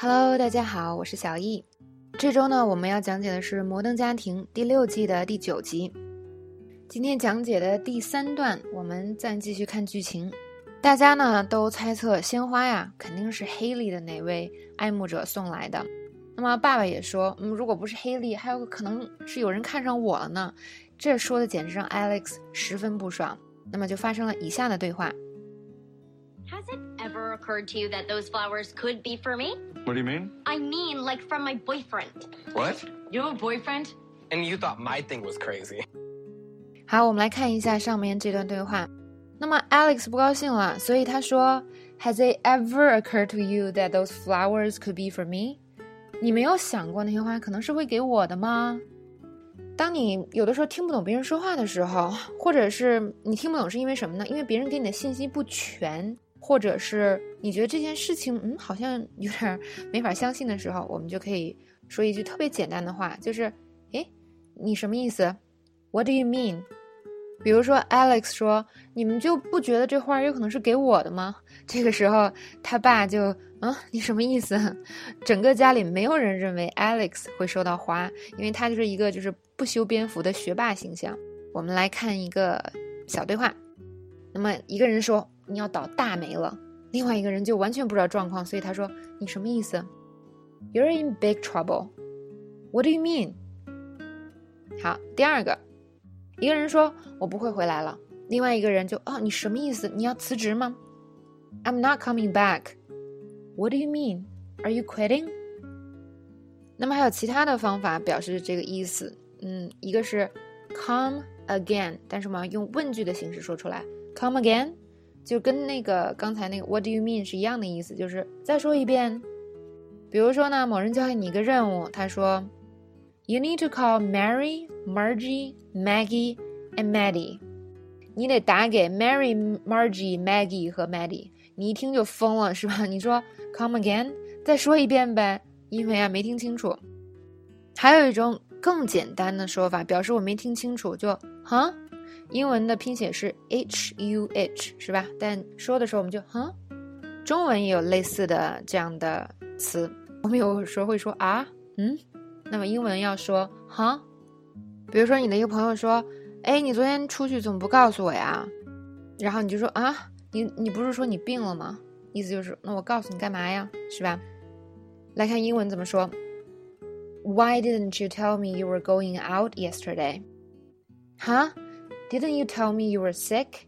Hello，大家好，我是小易。这周呢，我们要讲解的是《摩登家庭》第六季的第九集。今天讲解的第三段，我们再继续看剧情。大家呢都猜测鲜花呀，肯定是黑莉的哪位爱慕者送来的。那么爸爸也说，嗯，如果不是黑莉，还有可能是有人看上我了呢。这说的简直让 Alex 十分不爽。那么就发生了以下的对话。Has it ever occurred to you that those flowers could be for me? What do you mean? I mean, like from my boyfriend. What? You have a boyfriend? And you thought my thing was crazy. 好，我们来看一下上面这段对话。那么 Alex 不高兴了，所以他说：“Has it ever occurred to you that those flowers could be for me？” 你没有想过那些花可能是会给我的吗？当你有的时候听不懂别人说话的时候，或者是你听不懂是因为什么呢？因为别人给你的信息不全。或者是你觉得这件事情，嗯，好像有点没法相信的时候，我们就可以说一句特别简单的话，就是，哎，你什么意思？What do you mean？比如说 Alex 说，你们就不觉得这花有可能是给我的吗？这个时候他爸就，嗯，你什么意思？整个家里没有人认为 Alex 会收到花，因为他就是一个就是不修边幅的学霸形象。我们来看一个小对话，那么一个人说。你要倒大霉了。另外一个人就完全不知道状况，所以他说：“你什么意思？”You're in big trouble. What do you mean？好，第二个，一个人说：“我不会回来了。”另外一个人就：“哦，你什么意思？你要辞职吗？”I'm not coming back. What do you mean? Are you quitting？那么还有其他的方法表示这个意思。嗯，一个是 come again，但是我们要用问句的形式说出来：“Come again。”就跟那个刚才那个 What do you mean 是一样的意思，就是再说一遍。比如说呢，某人交给你一个任务，他说，You need to call Mary, Margie, Maggie and Maddie。你得打给 Mary, Margie, Maggie 和 Maddie。你一听就疯了，是吧？你说 Come again，再说一遍呗，因为啊没听清楚。还有一种更简单的说法，表示我没听清楚，就哈。英文的拼写是 h u h 是吧？但说的时候我们就哼。中文也有类似的这样的词，我们有时候会说啊，嗯。那么英文要说哈。比如说你的一个朋友说，哎，你昨天出去怎么不告诉我呀？然后你就说啊，你你不是说你病了吗？意思就是那我告诉你干嘛呀？是吧？来看英文怎么说？Why didn't you tell me you were going out yesterday？哈？Didn't you tell me you were sick?